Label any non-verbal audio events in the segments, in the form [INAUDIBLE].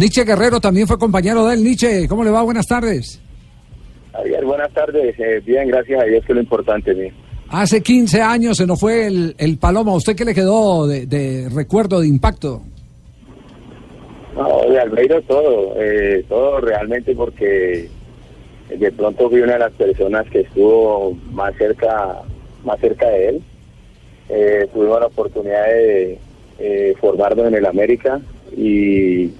Nietzsche Guerrero también fue compañero de él. Nietzsche, ¿cómo le va? Buenas tardes. Javier, buenas tardes. Eh, bien, gracias a Dios, que es lo importante. ¿sí? Hace 15 años se nos fue el, el Paloma. ¿Usted qué le quedó de, de recuerdo, de impacto? No, de Albeiro todo, eh, todo realmente porque de pronto fui una de las personas que estuvo más cerca, más cerca de él. Eh, tuvimos la oportunidad de eh, formarnos en el América y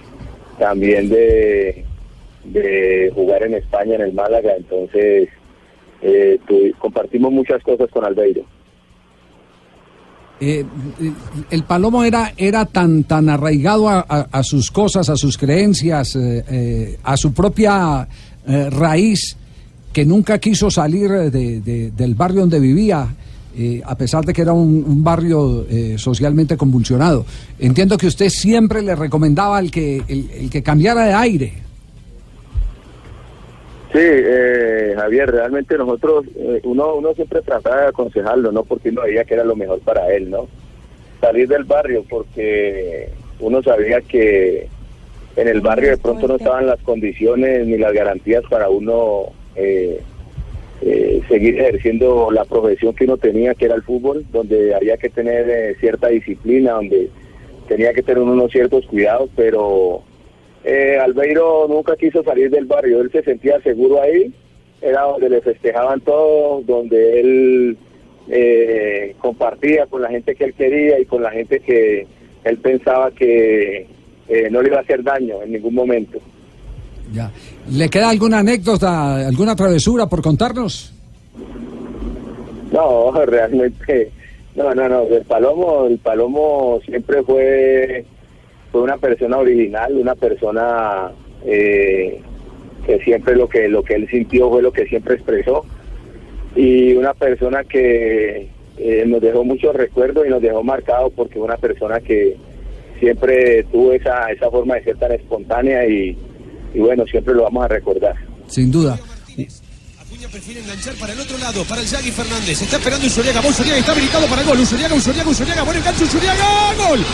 también de, de jugar en España, en el Málaga. Entonces, eh, compartimos muchas cosas con Albeiro. Eh, el Palomo era, era tan, tan arraigado a, sus cosas, a sus creencias, eh, eh, a su propia eh, raíz, que nunca quiso salir de- del barrio donde vivía, eh, a pesar de que era un, un barrio eh, socialmente convulsionado. Entiendo que usted siempre le recomendaba al que, el, el que cambiara de aire. Sí, eh, Javier, realmente nosotros, eh, uno, uno siempre trataba de aconsejarlo, ¿no? Porque uno veía que era lo mejor para él, ¿no? Salir del barrio, porque uno sabía que en el barrio de pronto no estaban las condiciones ni las garantías para uno eh, seguir ejerciendo la profesión que uno tenía, que era el fútbol, donde había que tener eh, cierta disciplina, donde tenía que tener unos ciertos cuidados, pero eh, Albeiro nunca quiso salir del barrio, él se sentía seguro ahí, era donde le festejaban todo, donde él eh, compartía con la gente que él quería y con la gente que él pensaba que eh, no le iba a hacer daño en ningún momento. Ya. ¿Le queda alguna anécdota, alguna travesura por contarnos? No, [LAUGHS] realmente, no, no, no, el Palomo, el Palomo siempre fue, fue una persona original, una persona eh, que siempre lo que, lo que él sintió fue lo que siempre expresó y una persona que eh, nos dejó muchos recuerdos y nos dejó marcados porque una persona que siempre tuvo esa, esa forma de ser tan espontánea y, y bueno, siempre lo vamos a recordar. Sin duda. Acuña prefiere enganchar para el otro lado, para el Yagui Fernández. Está esperando Usuriaga. Usuriaga está habilitado para el gol. Usuriaga, Usuriaga, Usuriaga. Buen enganche, Usuriaga. ¡Gol!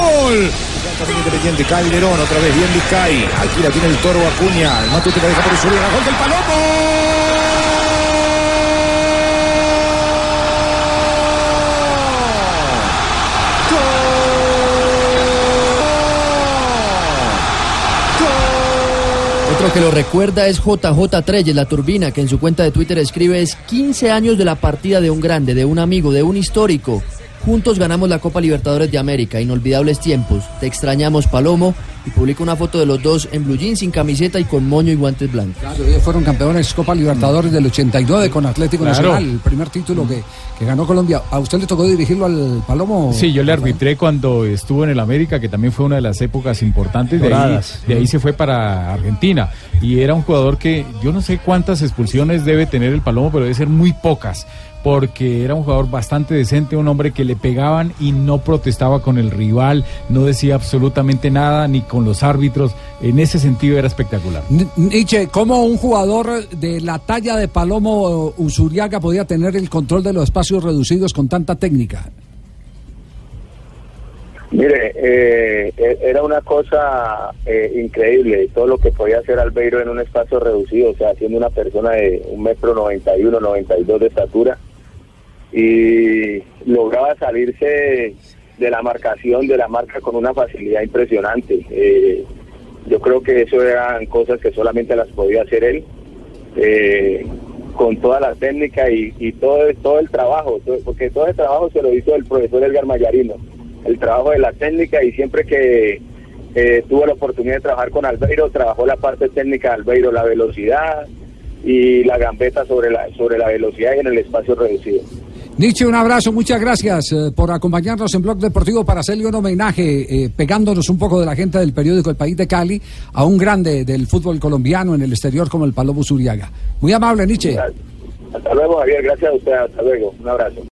¡Gol! Independiente, Calderón, otra vez bien Vizcay. Aquí la tiene el toro Acuña. El Matute la deja por Usuriaga. Gol del Otro que lo recuerda es JJ Treyes, la turbina, que en su cuenta de Twitter escribe es 15 años de la partida de un grande, de un amigo, de un histórico. Juntos ganamos la Copa Libertadores de América, inolvidables tiempos. Te extrañamos, Palomo, y publica una foto de los dos en blue jeans, sin camiseta y con moño y guantes blancos. Claro, ellos fueron campeones Copa Libertadores del 89 con Atlético Claro. Nacional, el primer título que, que ganó Colombia. ¿A usted le tocó dirigirlo al Palomo? Sí, yo le arbitré cuando estuvo en el América, que también fue una de las épocas importantes. De ahí, de ahí se fue para Argentina. Y era un jugador que yo no sé cuántas expulsiones debe tener el Palomo, pero debe ser muy pocas. Porque era un jugador bastante decente, un hombre que le pegaban y no protestaba con el rival, no decía absolutamente nada, ni con los árbitros. En ese sentido era espectacular. Nietzsche, ¿cómo un jugador de la talla de Palomo Usuriaga podía tener el control de los espacios reducidos con tanta técnica? Mire, eh, e- era una cosa eh, increíble todo lo que podía hacer Albeiro en un espacio reducido, o sea, siendo una persona de un metro noventa y uno, noventa y dos de estatura y lograba salirse de la marcación, de la marca con una facilidad impresionante. Eh, yo creo que eso eran cosas que solamente las podía hacer él. eh, con toda la técnica y, todo, todo el trabajo, porque todo el trabajo se lo hizo el profesor Edgar Mayarino, el trabajo de la técnica y siempre que eh, tuvo la oportunidad de trabajar con Albeiro, trabajó la parte técnica de Albeiro, la velocidad y la gambeta sobre la, sobre la velocidad y en el espacio reducido. Nietzsche, un abrazo, muchas gracias eh, por acompañarnos en Blog Deportivo para hacerle un homenaje, eh, pegándonos un poco de la gente del periódico El País de Cali, a un grande del fútbol colombiano en el exterior como el Palomo Zuriaga. Muy amable, Nietzsche. Hasta luego, Javier, gracias a usted, hasta luego, un abrazo.